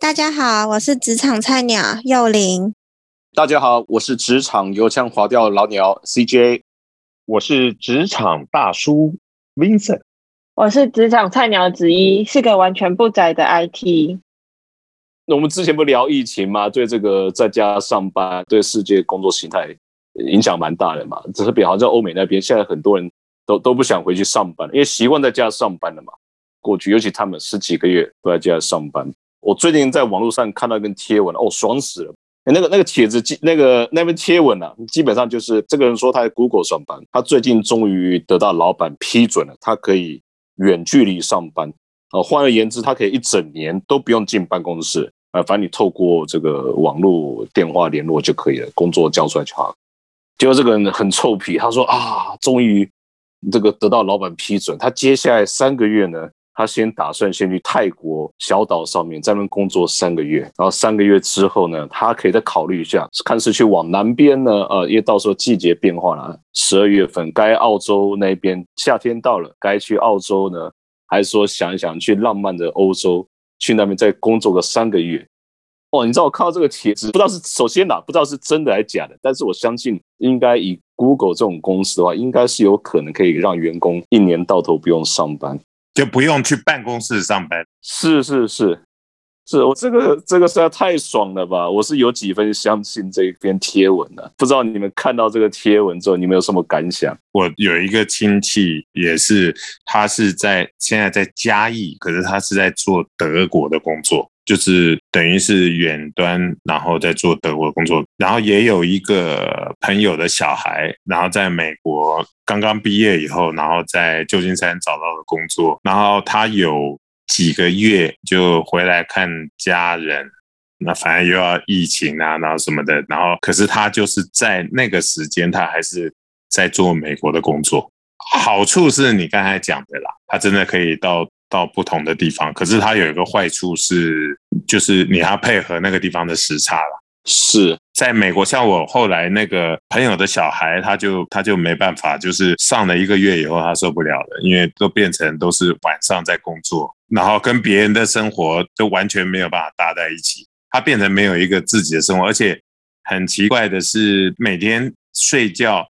大家好，我是职场菜鸟幼玲。大家好，我是职场油腔滑调老鸟 CJ。我是职场大叔 Vincent。我是职场菜鸟子一，是个完全不宅的 IT。那我们之前不聊疫情吗？对这个在家上班，对世界工作形态影响蛮大的嘛。只是比好像欧美那边，现在很多人都都不想回去上班，因为习惯在家上班了嘛。过去，尤其他们十几个月都在家上班。我最近在网络上看到一篇贴文，哦，爽死了！那个那个帖子，那个那篇贴文啊，基本上就是这个人说他在 Google 上班，他最近终于得到老板批准了，他可以远距离上班。啊，换而言之，他可以一整年都不用进办公室，啊，反正你透过这个网络电话联络就可以了，工作交出来就好。结果这个人很臭皮，他说啊，终于这个得到老板批准，他接下来三个月呢。他先打算先去泰国小岛上面在那工作三个月，然后三个月之后呢，他可以再考虑一下，看是去往南边呢，呃，因为到时候季节变化了，十二月份该澳洲那边夏天到了，该去澳洲呢，还是说想一想去浪漫的欧洲，去那边再工作个三个月？哦，你知道我看到这个帖子，不知道是首先哪不知道是真的还是假的，但是我相信应该以 Google 这种公司的话，应该是有可能可以让员工一年到头不用上班。就不用去办公室上班，是是是，是我这个这个实在太爽了吧！我是有几分相信这篇贴文的，不知道你们看到这个贴文之后，你们有什么感想？我有一个亲戚也是，他是在现在在嘉义，可是他是在做德国的工作。就是等于是远端，然后在做德国工作，然后也有一个朋友的小孩，然后在美国刚刚毕业以后，然后在旧金山找到了工作，然后他有几个月就回来看家人，那反正又要疫情啊，然后什么的，然后可是他就是在那个时间，他还是在做美国的工作。好处是你刚才讲的啦，他真的可以到。到不同的地方，可是它有一个坏处是，就是你要配合那个地方的时差了。是在美国，像我后来那个朋友的小孩，他就他就没办法，就是上了一个月以后，他受不了了，因为都变成都是晚上在工作，然后跟别人的生活都完全没有办法搭在一起，他变成没有一个自己的生活，而且很奇怪的是，每天睡觉。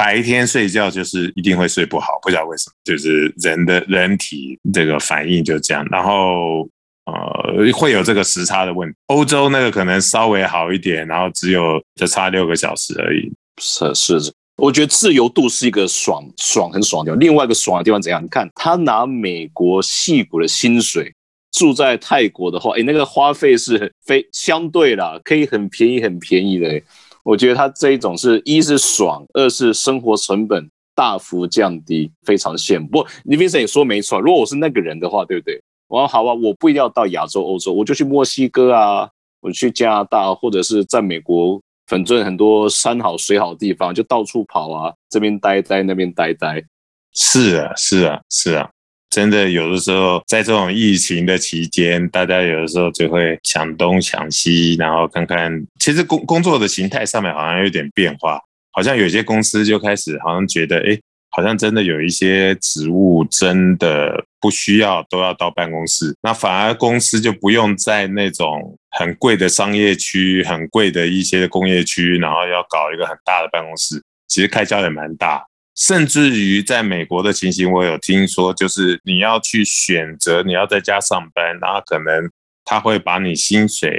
白天睡觉就是一定会睡不好，不知道为什么，就是人的人体这个反应就这样。然后呃，会有这个时差的问题。欧洲那个可能稍微好一点，然后只有就差六个小时而已。是是，我觉得自由度是一个爽爽很爽的地方。另外一个爽的地方怎样？你看他拿美国戏骨的薪水住在泰国的话，哎，那个花费是非相对啦，可以很便宜很便宜的。我觉得他这一种是一是爽，二是生活成本大幅降低，非常羡慕。不，你 Vincent 也说没错，如果我是那个人的话，对不对？我说好啊，我不一定要到亚洲、欧洲，我就去墨西哥啊，我去加拿大，或者是在美国，反正很多山好水好地方，就到处跑啊，这边待待，那边待待。是啊，是啊，是啊。真的有的时候，在这种疫情的期间，大家有的时候就会想东想西，然后看看，其实工工作的形态上面好像有点变化，好像有些公司就开始好像觉得，哎，好像真的有一些职务真的不需要都要到办公室，那反而公司就不用在那种很贵的商业区、很贵的一些工业区，然后要搞一个很大的办公室，其实开销也蛮大。甚至于在美国的情形，我有听说，就是你要去选择你要在家上班，然后可能他会把你薪水。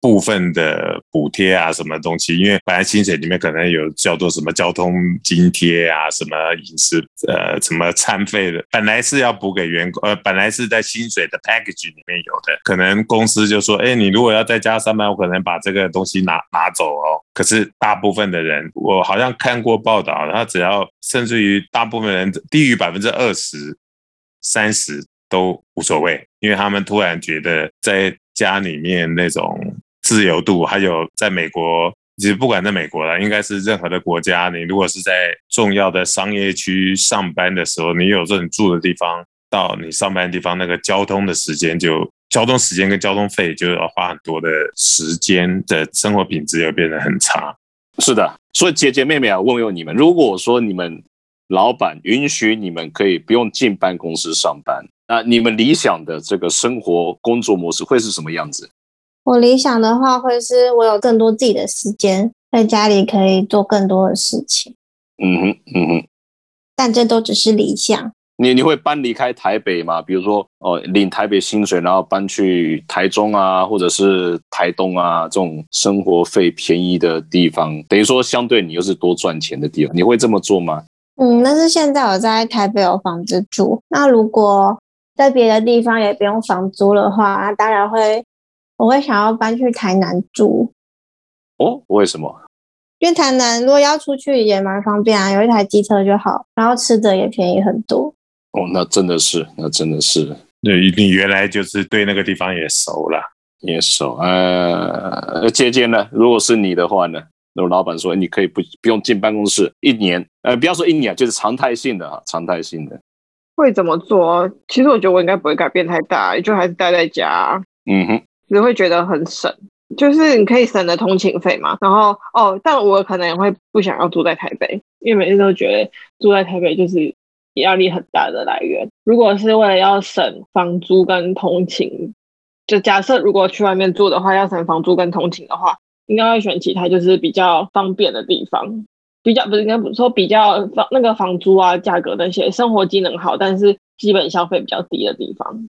部分的补贴啊，什么东西？因为本来薪水里面可能有叫做什么交通津贴啊，什么饮食呃，什么餐费的，本来是要补给员工，呃，本来是在薪水的 package 里面有的，可能公司就说，哎，你如果要在家上班，我可能把这个东西拿拿走哦。可是大部分的人，我好像看过报道，他只要甚至于大部分人低于百分之二十、三十都无所谓，因为他们突然觉得在。家里面那种自由度，还有在美国，其实不管在美国了，应该是任何的国家，你如果是在重要的商业区上班的时候，你有这种住的地方，到你上班的地方，那个交通的时间就交通时间跟交通费就要花很多的时间，的生活品质又变得很差。是的，所以姐姐妹妹啊，问问你们，如果说你们老板允许你们可以不用进办公室上班，那你们理想的这个生活工作模式会是什么样子？我理想的话，会是我有更多自己的时间，在家里可以做更多的事情。嗯哼，嗯哼，但这都只是理想。你你会搬离开台北吗？比如说，哦，领台北薪水，然后搬去台中啊，或者是台东啊，这种生活费便宜的地方，等于说相对你又是多赚钱的地方，你会这么做吗？嗯，但是现在我在台北有房子住，那如果在别的地方也不用房租的话，那当然会，我会想要搬去台南住。哦，为什么？因为台南如果要出去也蛮方便啊，有一台机车就好，然后吃的也便宜很多。哦，那真的是，那真的是，那你原来就是对那个地方也熟了，也熟。呃，姐姐呢？如果是你的话呢？如果老板说你可以不不用进办公室一年，呃，不要说一年，就是常态性的啊，常态性的。会怎么做？其实我觉得我应该不会改变太大，就还是待在家。嗯哼，只会觉得很省，就是你可以省的通勤费嘛。然后哦，但我可能也会不想要住在台北，因为每次都觉得住在台北就是压力很大的来源。如果是为了要省房租跟通勤，就假设如果去外面住的话，要省房租跟通勤的话，应该会选其他就是比较方便的地方，比较不是应该不是说比较房那个房租啊、价格那些生活机能好，但是基本消费比较低的地方。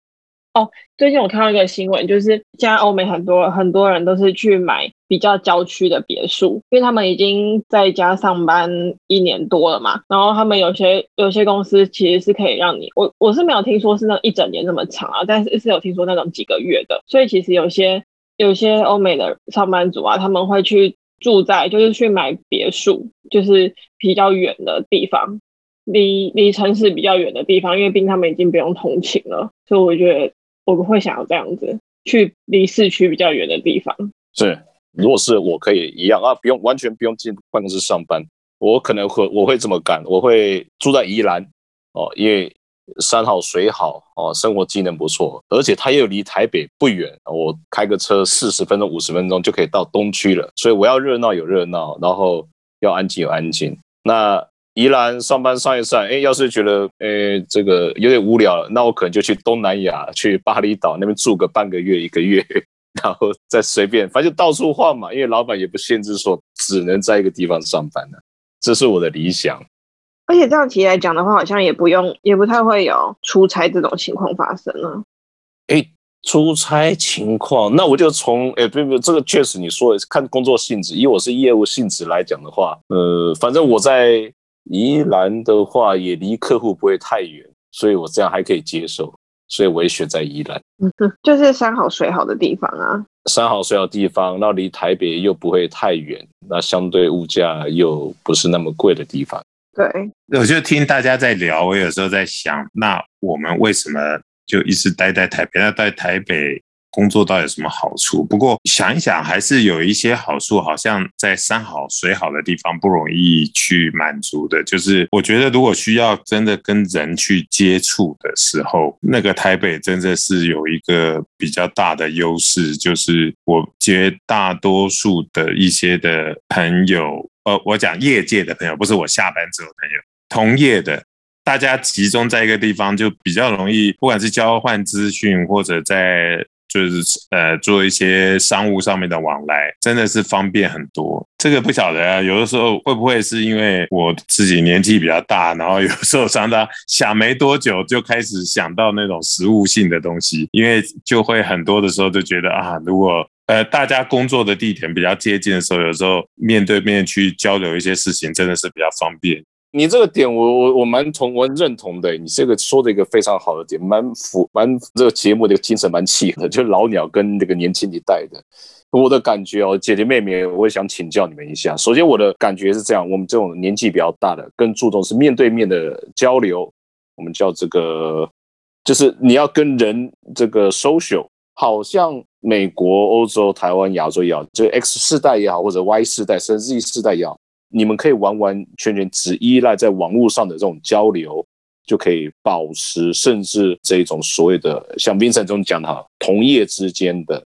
哦，最近我看到一个新闻，就是现在欧美很多很多人都是去买比较郊区的别墅，因为他们已经在家上班一年多了嘛。然后他们有些有些公司其实是可以让你，我我是没有听说是那一整年那么长啊，但是是有听说那种几个月的。所以其实有些有些欧美的上班族啊，他们会去住在就是去买别墅，就是比较远的地方，离离城市比较远的地方，因为毕竟他们已经不用通勤了，所以我觉得。我会想要这样子去离市区比较远的地方。是，如果是我可以一样啊，不用完全不用进办公室上班，我可能会我会这么干，我会住在宜兰哦，因为山好水好哦，生活机能不错，而且它又离台北不远，我开个车四十分钟五十分钟就可以到东区了。所以我要热闹有热闹，然后要安静有安静。那宜兰上班上一上，哎，要是觉得，哎，这个有点无聊，那我可能就去东南亚，去巴厘岛那边住个半个月、一个月，然后再随便，反正就到处换嘛。因为老板也不限制说只能在一个地方上班的，这是我的理想。而且这样其实来讲的话，好像也不用，也不太会有出差这种情况发生了。哎，出差情况，那我就从，哎，不不，这个确实你说看工作性质，以我是业务性质来讲的话，呃，反正我在。宜兰的话也离客户不会太远，所以我这样还可以接受，所以我也选在宜兰。嗯，就是山好水好的地方啊。山好水好地方，那离台北又不会太远，那相对物价又不是那么贵的地方。对，我就听大家在聊，我有时候在想，那我们为什么就一直待在台北？那在台北。工作到底有什么好处？不过想一想，还是有一些好处，好像在山好水好的地方不容易去满足的。就是我觉得，如果需要真的跟人去接触的时候，那个台北真的是有一个比较大的优势，就是我绝大多数的一些的朋友，呃，我讲业界的朋友，不是我下班之后朋友，同业的，大家集中在一个地方，就比较容易，不管是交换资讯或者在。就是呃做一些商务上面的往来，真的是方便很多。这个不晓得啊，有的时候会不会是因为我自己年纪比较大，然后有时候常常想没多久就开始想到那种实物性的东西，因为就会很多的时候就觉得啊，如果呃大家工作的地点比较接近的时候，有时候面对面去交流一些事情，真的是比较方便。你这个点，我我我蛮同我认同的。你这个说的一个非常好的点，蛮符蛮这个节目的精神蛮契合的，就老鸟跟这个年轻一代的。我的感觉哦，姐姐妹妹，我也想请教你们一下。首先，我的感觉是这样：我们这种年纪比较大的，更注重是面对面的交流。我们叫这个，就是你要跟人这个 social，好像美国、欧洲、台湾、亚洲也好，就 X 世代也好，或者 Y 世代甚至 Z 世代也好。你们可以完完全全只依赖在网络上的这种交流，就可以保持甚至这种所谓的像 Vincent 中讲的哈，同业之间的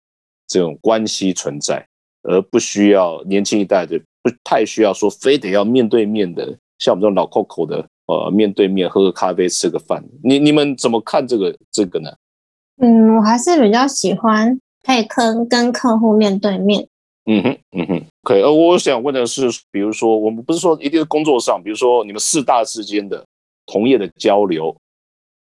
这种关系存在，而不需要年轻一代的不太需要说非得要面对面的，像我们这种老 Coco 的呃面对面喝个咖啡吃个饭。你你们怎么看这个这个呢？嗯，我还是比较喜欢可以跟跟客户面对面。嗯哼，嗯哼，可以。呃，我想问的是，比如说我们不是说一定是工作上，比如说你们四大之间的同业的交流，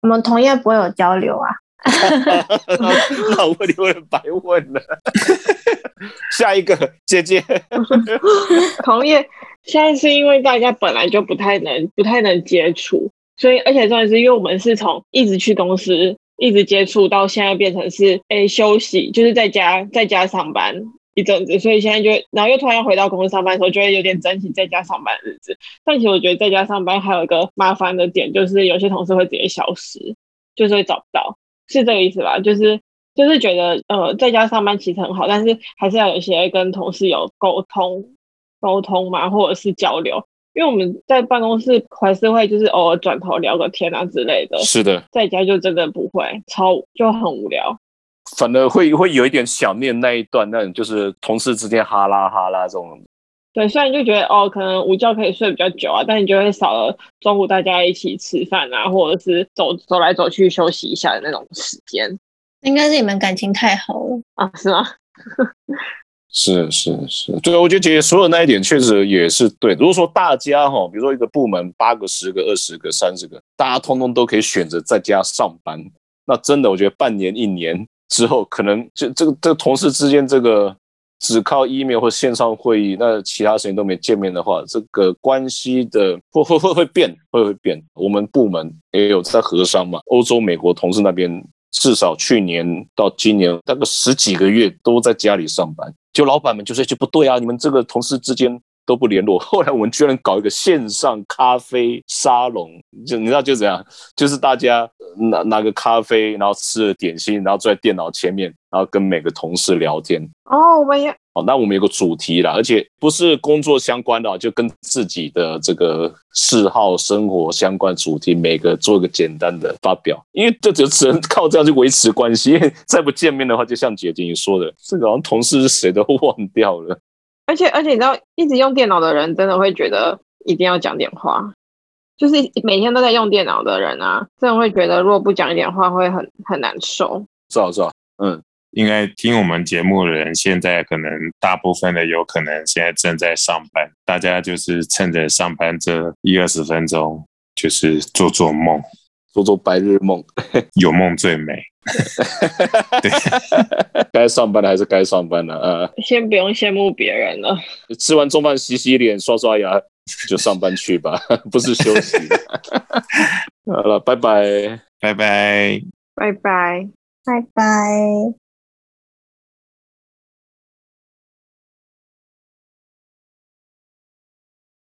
我们同业不会有交流啊。那我问你会白问了。下一个姐姐，同业现在是因为大家本来就不太能不太能接触，所以而且重要是因为我们是从一直去公司一直接触到现在变成是哎休息，就是在家在家上班一阵子，所以现在就然后又突然要回到公司上班的时候，就会有点珍惜在家上班的日子。但其实我觉得在家上班还有一个麻烦的点，就是有些同事会直接消失，就是会找不到，是这个意思吧？就是就是觉得呃在家上班其实很好，但是还是要有一些跟同事有沟通沟通嘛，或者是交流。因为我们在办公室还是会就是偶尔转头聊个天啊之类的，是的，在家就真的不会，超就很无聊。反而会会有一点想念那一段，那种就是同事之间哈拉哈拉这种。对，虽然就觉得哦，可能午觉可以睡比较久啊，但你就会少了中午大家一起吃饭啊，或者是走走来走去休息一下的那种时间应该是你们感情太好了。啊，是吗？是是是，对，我觉得姐姐说的那一点确实也是对。如果说大家哈，比如说一个部门八个、十个、二十个、三十个，大家通通都可以选择在家上班，那真的我觉得半年、一年之后，可能就这个这个同事之间这个只靠 email 或线上会议，那其他时间都没见面的话，这个关系的会会会会变，会会变。我们部门也有在合商嘛，欧洲、美国同事那边至少去年到今年大概十几个月都在家里上班。就老板们就说就不对啊，你们这个同事之间都不联络。后来我们居然搞一个线上咖啡沙龙，就你知道就怎样，就是大家拿拿个咖啡，然后吃了点心，然后坐在电脑前面，然后跟每个同事聊天。哦，我们也哦，那我们有个主题啦，而且不是工作相关的，就跟自己的这个嗜好、生活相关主题，每个做一个简单的发表，因为这就只能靠这样去维持关系。因为再不见面的话，就像姐姐你说的，这个好像同事是谁都 忘掉了。而且而且你知道，一直用电脑的人真的会觉得一定要讲点话，就是每天都在用电脑的人啊，真的会觉得如果不讲一点话会很很难受。是啊是啊，嗯，应该听我们节目的人，现在可能大部分的有可能现在正在上班，大家就是趁着上班这一二十分钟，就是做做梦，做做白日梦。有梦最美。对，该上班的还是该上班的啊。先不用羡慕别人了，吃完中饭洗洗脸、刷刷牙就上班去吧，不是休息。好了，拜拜。拜拜。拜拜。拜拜。